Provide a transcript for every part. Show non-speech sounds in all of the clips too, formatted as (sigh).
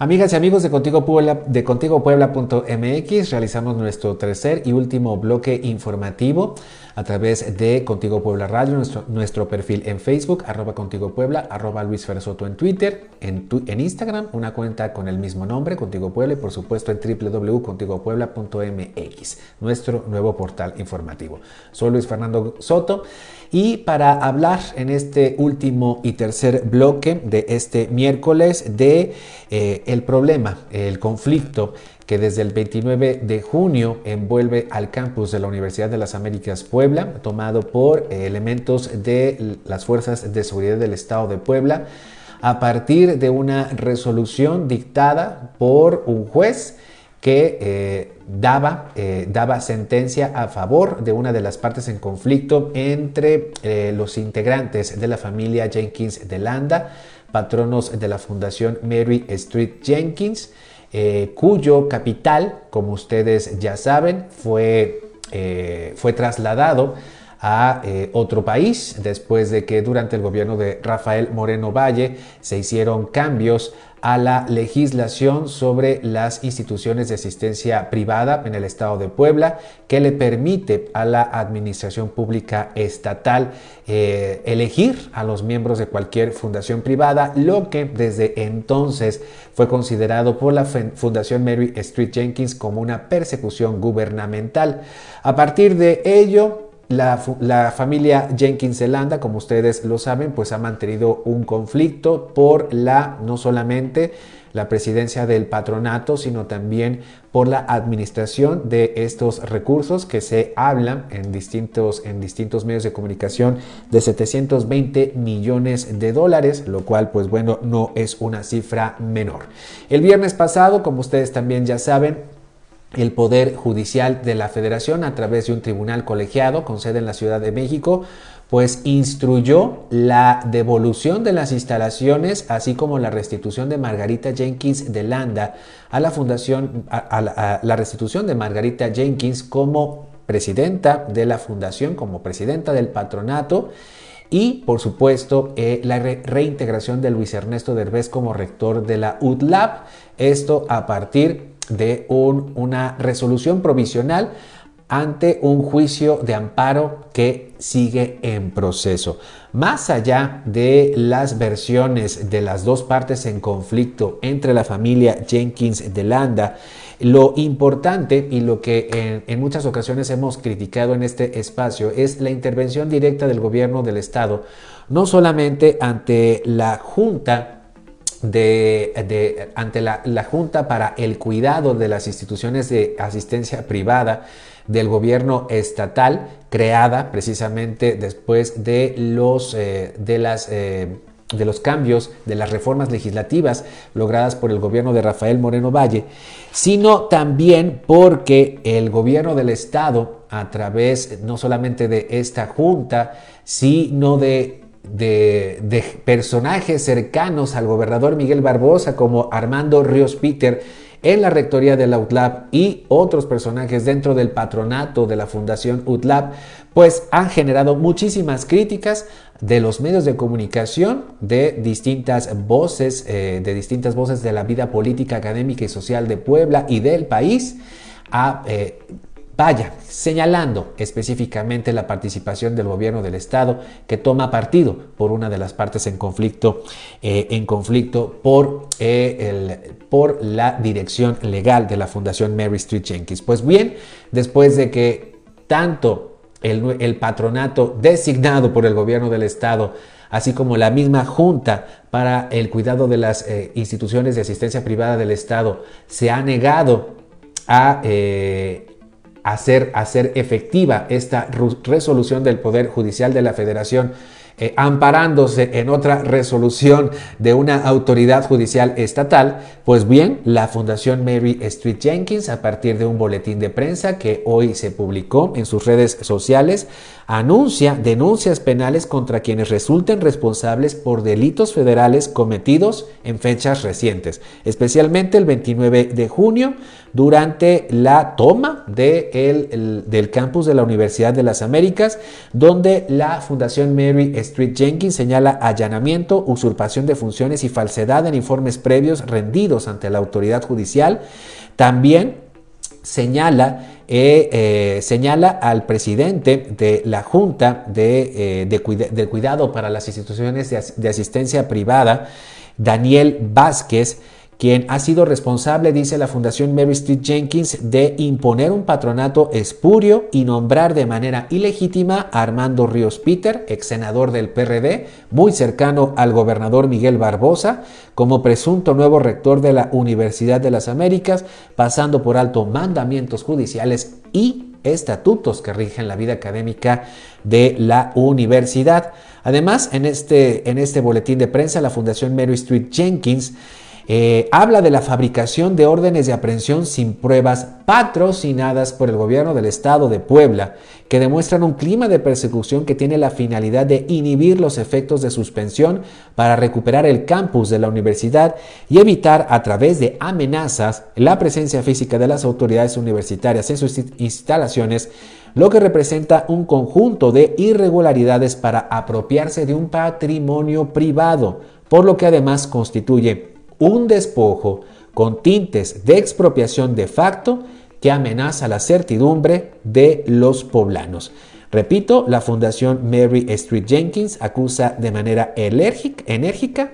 Amigas y amigos de Contigo Puebla, de contigopuebla.mx, realizamos nuestro tercer y último bloque informativo a través de Contigo Puebla Radio, nuestro, perfil en Facebook, arroba Contigo Puebla, arroba Luis Fersoto en Twitter, en, en Instagram, una cuenta con el mismo nombre, Contigo Puebla, y por supuesto en www.contigopuebla.mx, nuestro nuevo portal informativo. Soy Luis Fernando Soto y para hablar en este último y tercer bloque de este miércoles de eh, el problema, el conflicto que desde el 29 de junio envuelve al campus de la Universidad de las Américas Puebla, tomado por eh, elementos de las Fuerzas de Seguridad del Estado de Puebla, a partir de una resolución dictada por un juez que eh, daba, eh, daba sentencia a favor de una de las partes en conflicto entre los integrantes de la familia Jenkins de Landa, patronos de la Fundación Mary Street Jenkins, eh, cuyo capital, como ustedes ya saben, fue, eh, fue trasladado a eh, otro país después de que durante el gobierno de Rafael Moreno Valle se hicieron cambios a la legislación sobre las instituciones de asistencia privada en el estado de Puebla que le permite a la administración pública estatal eh, elegir a los miembros de cualquier fundación privada, lo que desde entonces fue considerado por la Fundación Mary Street Jenkins como una persecución gubernamental. A partir de ello, la, familia Jenkins Zelanda, como ustedes lo saben, pues ha mantenido un conflicto por la, no solamente la presidencia del patronato, sino también por la administración de estos recursos que se hablan en distintos, en distintos medios de comunicación de 720 millones de dólares, lo cual pues bueno, no es una cifra menor. El viernes pasado, como ustedes también ya saben, el Poder Judicial de la Federación a través de un tribunal colegiado con sede en la Ciudad de México, pues instruyó la devolución de las instalaciones, así como la restitución de Margarita Jenkins de Landa a la fundación, a, la, restitución de Margarita Jenkins como presidenta de la fundación, como presidenta del patronato y por supuesto eh, la re reintegración de Luis Ernesto Derbez como rector de la UTLAB, esto a partir de un, una resolución provisional ante un juicio de amparo que sigue en proceso. Más allá de las versiones de las dos partes en conflicto entre la familia Jenkins de Landa, lo importante y lo que en, en, muchas ocasiones hemos criticado en este espacio es la intervención directa del gobierno del Estado, no solamente ante la Junta de, ante la, la, Junta para el Cuidado de las Instituciones de Asistencia Privada del gobierno estatal, creada precisamente después de los, eh, de las, eh, de los cambios, de las reformas legislativas logradas por el gobierno de Rafael Moreno Valle, sino también porque el gobierno del Estado, a través no solamente de esta Junta, sino de de, personajes cercanos al gobernador Miguel Barbosa como Armando Ríos Peter en la rectoría de la UTLAB y otros personajes dentro del patronato de la Fundación UTLAB, pues han generado muchísimas críticas de los medios de comunicación, de distintas voces, eh, de distintas voces de la vida política, académica y social de Puebla y del país, a eh, Vaya, señalando específicamente la participación del gobierno del Estado que toma partido por una de las partes en conflicto, eh, en conflicto por, eh, el, por la dirección legal de la Fundación Mary Street Jenkins. Pues bien, después de que tanto el, patronato designado por el gobierno del Estado así como la misma Junta para el cuidado de las eh, instituciones de asistencia privada del Estado se ha negado a hacer, hacer efectiva esta resolución del Poder Judicial de la Federación eh, amparándose en otra resolución de una autoridad judicial estatal, pues bien, la Fundación Mary Street Jenkins, a partir de un boletín de prensa que hoy se publicó en sus redes sociales, anuncia denuncias penales contra quienes resulten responsables por delitos federales cometidos en fechas recientes, especialmente el 29 de junio, durante la toma de del campus de la Universidad de las Américas, donde la Fundación Mary Street Jenkins señala allanamiento, usurpación de funciones y falsedad en informes previos rendidos ante la autoridad judicial. También señala, eh, eh, señala al presidente de la Junta de, eh, Cuidado para las Instituciones de Asistencia Privada, Daniel Vázquez, quien ha sido responsable, dice la Fundación Mary Street Jenkins, de imponer un patronato espurio y nombrar de manera ilegítima a Armando Ríos Peter, ex senador del PRD, muy cercano al gobernador Miguel Barbosa, como presunto nuevo rector de la Universidad de las Américas, pasando por alto mandamientos judiciales y estatutos que rigen la vida académica de la universidad. Además, en este, en este boletín de prensa, la Fundación Mary Street Jenkins eh, habla de la fabricación de órdenes de aprehensión sin pruebas patrocinadas por el gobierno del estado de Puebla, que demuestran un clima de persecución que tiene la finalidad de inhibir los efectos de suspensión para recuperar el campus de la universidad y evitar a través de amenazas la presencia física de las autoridades universitarias en sus instalaciones lo que representa un conjunto de irregularidades para apropiarse de un patrimonio privado, por lo que además constituye un despojo con tintes de expropiación de facto que amenaza la certidumbre de los poblanos. Repito, la Fundación Mary Street Jenkins acusa de manera enérgica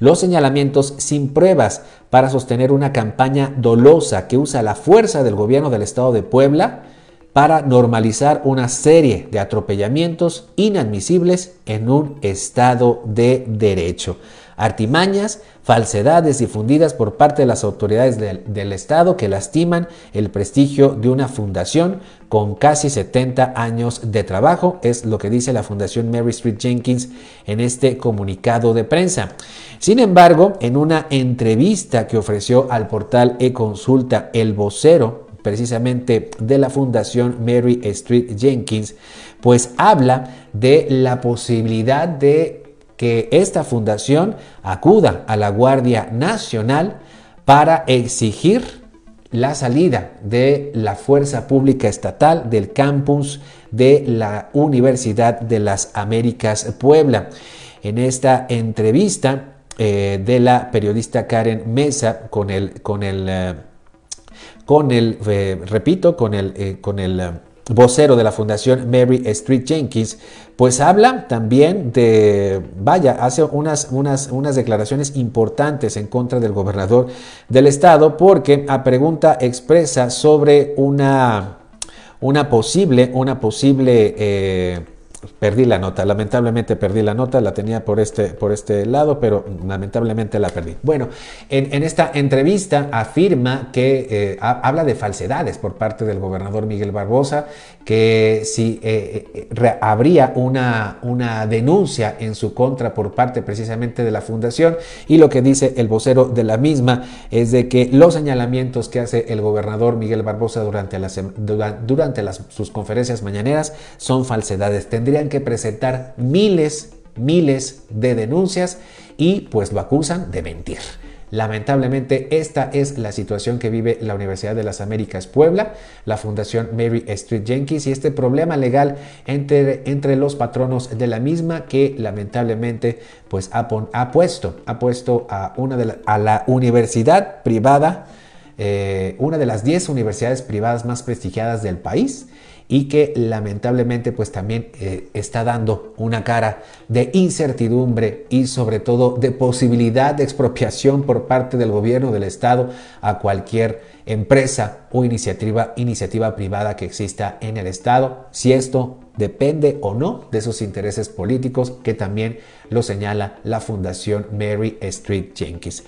los señalamientos sin pruebas para sostener una campaña dolosa que usa la fuerza del gobierno del estado de Puebla para normalizar una serie de atropellamientos inadmisibles en un estado de derecho artimañas, falsedades difundidas por parte de las autoridades del, Estado que lastiman el prestigio de una fundación con casi 70 años de trabajo, es lo que dice la Fundación Mary Street Jenkins en este comunicado de prensa. Sin embargo, en una entrevista que ofreció al portal e-consulta el vocero precisamente de la Fundación Mary Street Jenkins, pues habla de la posibilidad de que esta fundación acuda a la Guardia Nacional para exigir la salida de la fuerza pública estatal del campus de la Universidad de las Américas Puebla. En esta entrevista eh, de la periodista Karen Mesa con el, con el, eh, con el eh, repito, con el, con el vocero de la Fundación Mary Street Jenkins, pues habla también de, vaya, hace unas, unas, unas declaraciones importantes en contra del gobernador del estado, porque a pregunta expresa sobre una, una posible, una posible eh, perdí la nota, lamentablemente perdí la nota, la tenía por este, por este lado, pero lamentablemente la perdí. Bueno, en, esta entrevista afirma que eh, habla de falsedades por parte del gobernador Miguel Barbosa, que si eh, eh, habría una, una denuncia en su contra por parte precisamente de la fundación y lo que dice el vocero de la misma es de que los señalamientos que hace el gobernador Miguel Barbosa durante, durante las, sus conferencias mañaneras son falsedades que presentar miles, miles de denuncias y pues lo acusan de mentir. Lamentablemente, esta es la situación que vive la Universidad de las Américas Puebla, la Fundación Mary Street Jenkins y este problema legal entre, entre los patronos de la misma que lamentablemente pues ha, ha puesto, ha puesto a, una de la, a la universidad privada, eh, una de las 10 universidades privadas más prestigiadas del país y que lamentablemente pues también eh, está dando una cara de incertidumbre y sobre todo de posibilidad de expropiación por parte del gobierno del estado a cualquier empresa o iniciativa, iniciativa privada que exista en el estado, si esto depende o no de sus intereses políticos que también lo señala la Fundación Mary Street Jenkins.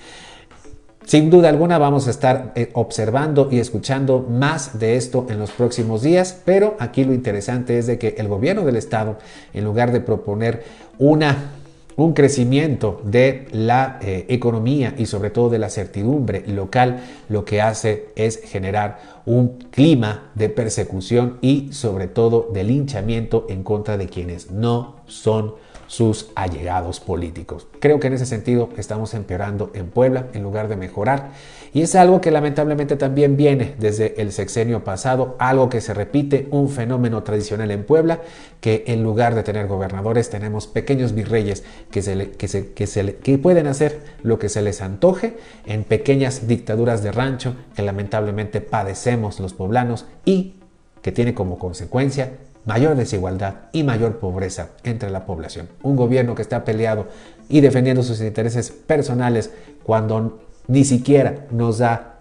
Sin duda alguna vamos a estar eh, observando y escuchando más de esto en los próximos días, pero aquí lo interesante es de que el gobierno del estado, en lugar de proponer una un crecimiento de la eh, economía y sobre todo de la certidumbre local, lo que hace es generar un clima de persecución y sobre todo de linchamiento en contra de quienes no son sus allegados políticos. Creo que en ese sentido estamos empeorando en Puebla en lugar de mejorar y es algo que lamentablemente también viene desde el sexenio pasado, algo que se repite, un fenómeno tradicional en Puebla, que en lugar de tener gobernadores tenemos pequeños virreyes que, se que, se, que, se que pueden hacer lo que se les antoje en pequeñas dictaduras de rancho que lamentablemente padecemos los poblanos y que tiene como consecuencia mayor desigualdad y mayor pobreza entre la población. Un gobierno que está peleado y defendiendo sus intereses personales cuando ni siquiera nos da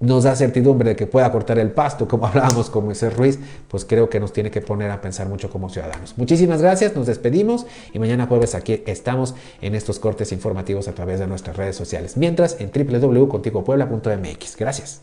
nos da certidumbre de que pueda cortar el pasto, como (laughs) hablábamos con Moisés Ruiz, pues creo que nos tiene que poner a pensar mucho como ciudadanos. Muchísimas gracias, nos despedimos y mañana jueves aquí estamos en estos cortes informativos a través de nuestras redes sociales. Mientras en www.contigopuebla.mx. Gracias.